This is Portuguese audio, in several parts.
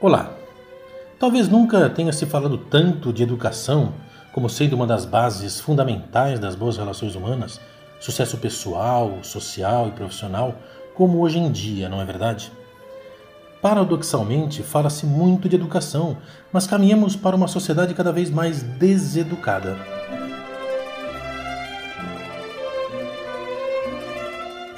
Olá! Talvez nunca tenha se falado tanto de educação como sendo uma das bases fundamentais das boas relações humanas, sucesso pessoal, social e profissional, como hoje em dia, não é verdade? Paradoxalmente, fala-se muito de educação, mas caminhamos para uma sociedade cada vez mais deseducada.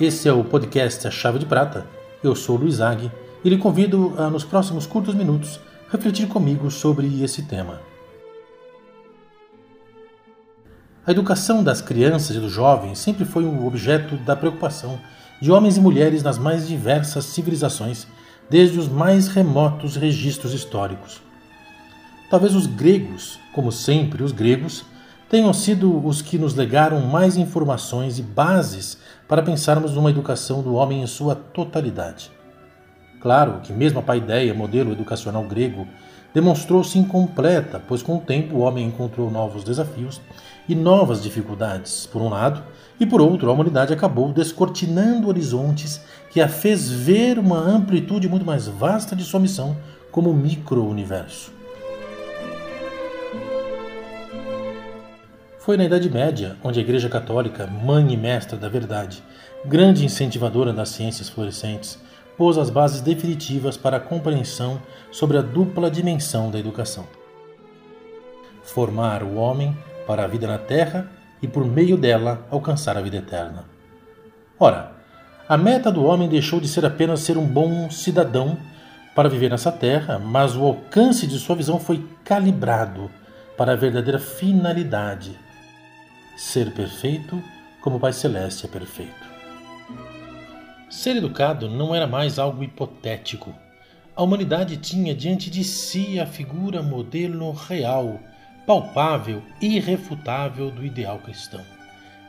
Esse é o podcast A Chave de Prata. Eu sou o Luiz Agui e lhe convido a, nos próximos curtos minutos, refletir comigo sobre esse tema. A educação das crianças e dos jovens sempre foi um objeto da preocupação de homens e mulheres nas mais diversas civilizações, desde os mais remotos registros históricos. Talvez os gregos, como sempre os gregos, tenham sido os que nos legaram mais informações e bases para pensarmos numa educação do homem em sua totalidade. Claro que mesmo a paideia, modelo educacional grego, demonstrou-se incompleta, pois com o tempo o homem encontrou novos desafios e novas dificuldades, por um lado, e por outro, a humanidade acabou descortinando horizontes que a fez ver uma amplitude muito mais vasta de sua missão como micro-universo. Foi na Idade Média onde a Igreja Católica, mãe e mestra da verdade, grande incentivadora das ciências florescentes, pôs as bases definitivas para a compreensão sobre a dupla dimensão da educação. Formar o homem para a vida na Terra e, por meio dela, alcançar a vida eterna. Ora, a meta do homem deixou de ser apenas ser um bom cidadão para viver nessa terra, mas o alcance de sua visão foi calibrado para a verdadeira finalidade: ser perfeito como o Pai Celeste é perfeito. Ser educado não era mais algo hipotético. A humanidade tinha diante de si a figura modelo real, palpável irrefutável do ideal cristão.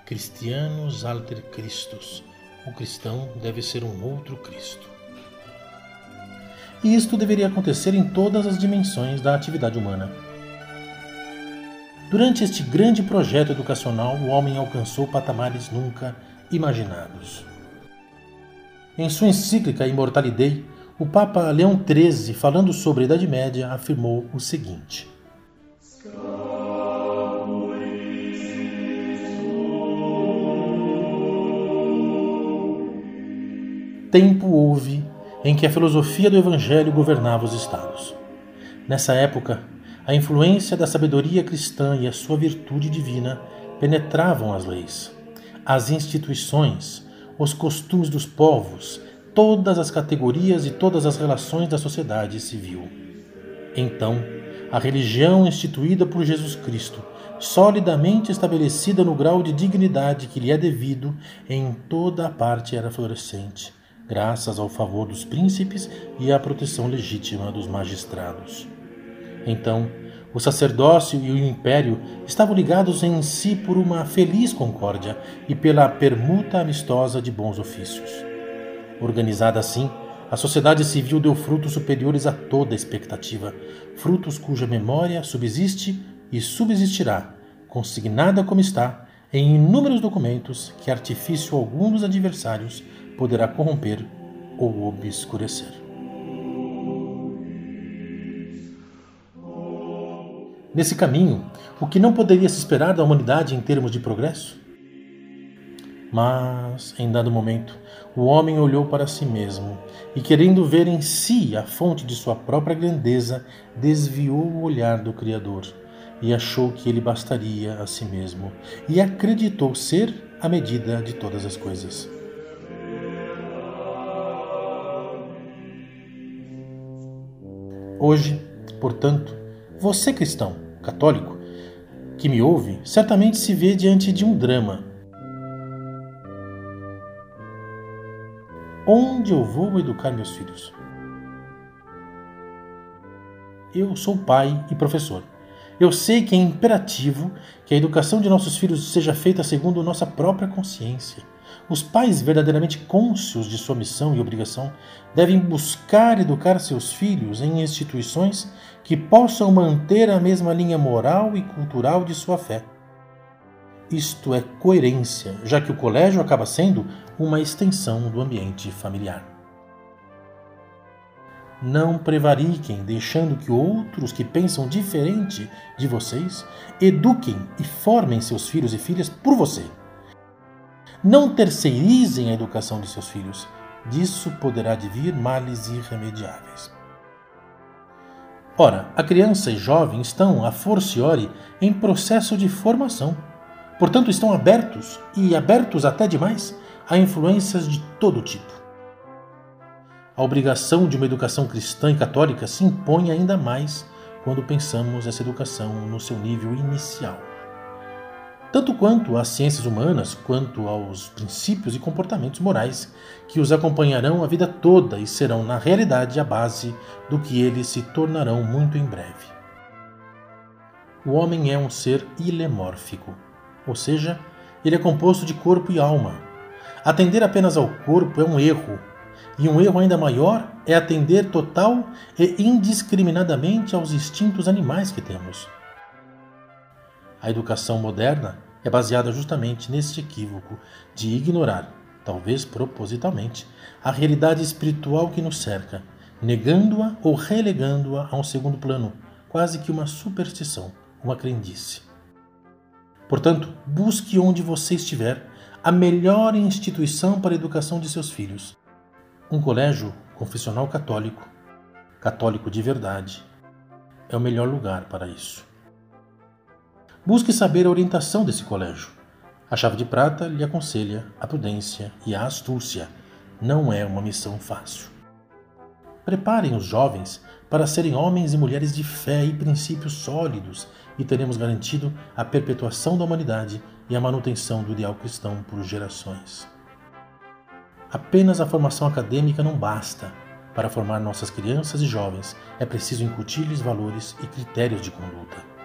Cristianos alter Christus. O cristão deve ser um outro Cristo. E isto deveria acontecer em todas as dimensões da atividade humana. Durante este grande projeto educacional, o homem alcançou patamares nunca imaginados. Em sua encíclica Immortali Dei, o Papa Leão XIII, falando sobre a Idade Média, afirmou o seguinte: Tempo houve em que a filosofia do Evangelho governava os estados. Nessa época, a influência da sabedoria cristã e a sua virtude divina penetravam as leis, as instituições, os costumes dos povos, todas as categorias e todas as relações da sociedade civil. Então, a religião instituída por Jesus Cristo, solidamente estabelecida no grau de dignidade que lhe é devido, em toda a parte era florescente, graças ao favor dos príncipes e à proteção legítima dos magistrados. Então, o sacerdócio e o império estavam ligados em si por uma feliz concórdia e pela permuta amistosa de bons ofícios. Organizada assim, a sociedade civil deu frutos superiores a toda expectativa, frutos cuja memória subsiste e subsistirá, consignada como está em inúmeros documentos que artifício algum dos adversários poderá corromper ou obscurecer. Nesse caminho, o que não poderia se esperar da humanidade em termos de progresso? Mas, em dado momento, o homem olhou para si mesmo e, querendo ver em si a fonte de sua própria grandeza, desviou o olhar do Criador e achou que ele bastaria a si mesmo e acreditou ser a medida de todas as coisas. Hoje, portanto, você cristão, católico, que me ouve, certamente se vê diante de um drama. Onde eu vou educar meus filhos? Eu sou pai e professor. Eu sei que é imperativo que a educação de nossos filhos seja feita segundo nossa própria consciência. Os pais verdadeiramente cônscios de sua missão e obrigação devem buscar educar seus filhos em instituições que possam manter a mesma linha moral e cultural de sua fé. Isto é coerência, já que o colégio acaba sendo uma extensão do ambiente familiar. Não prevariquem, deixando que outros que pensam diferente de vocês eduquem e formem seus filhos e filhas por você. Não terceirizem a educação de seus filhos. Disso poderá vir males irremediáveis. Ora, a criança e jovem estão, a forciore, em processo de formação. Portanto, estão abertos, e abertos até demais, a influências de todo tipo a obrigação de uma educação cristã e católica se impõe ainda mais quando pensamos essa educação no seu nível inicial. Tanto quanto às ciências humanas, quanto aos princípios e comportamentos morais que os acompanharão a vida toda e serão, na realidade, a base do que eles se tornarão muito em breve. O homem é um ser ilemórfico, ou seja, ele é composto de corpo e alma. Atender apenas ao corpo é um erro e um erro ainda maior é atender total e indiscriminadamente aos instintos animais que temos. A educação moderna é baseada justamente neste equívoco de ignorar, talvez propositalmente, a realidade espiritual que nos cerca, negando-a ou relegando-a a um segundo plano, quase que uma superstição, uma crendice. Portanto, busque onde você estiver a melhor instituição para a educação de seus filhos um colégio confessional católico, católico de verdade, é o melhor lugar para isso. Busque saber a orientação desse colégio. A chave de prata lhe aconselha a prudência e a astúcia. Não é uma missão fácil. Preparem os jovens para serem homens e mulheres de fé e princípios sólidos e teremos garantido a perpetuação da humanidade e a manutenção do ideal cristão por gerações. Apenas a formação acadêmica não basta. Para formar nossas crianças e jovens, é preciso incutir-lhes valores e critérios de conduta.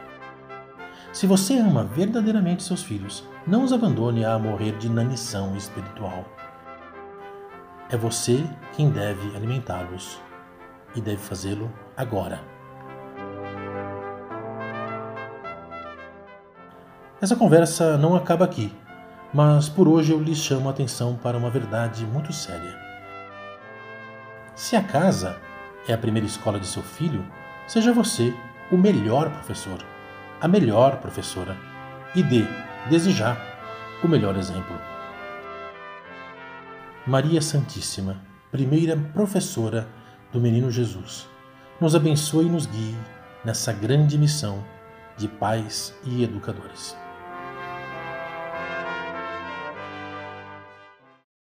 Se você ama verdadeiramente seus filhos, não os abandone a morrer de inanição espiritual. É você quem deve alimentá-los e deve fazê-lo agora. Essa conversa não acaba aqui mas por hoje eu lhes chamo a atenção para uma verdade muito séria. Se a casa é a primeira escola de seu filho, seja você o melhor professor, a melhor professora e dê, desde já, o melhor exemplo. Maria Santíssima, primeira professora do Menino Jesus, nos abençoe e nos guie nessa grande missão de pais e educadores.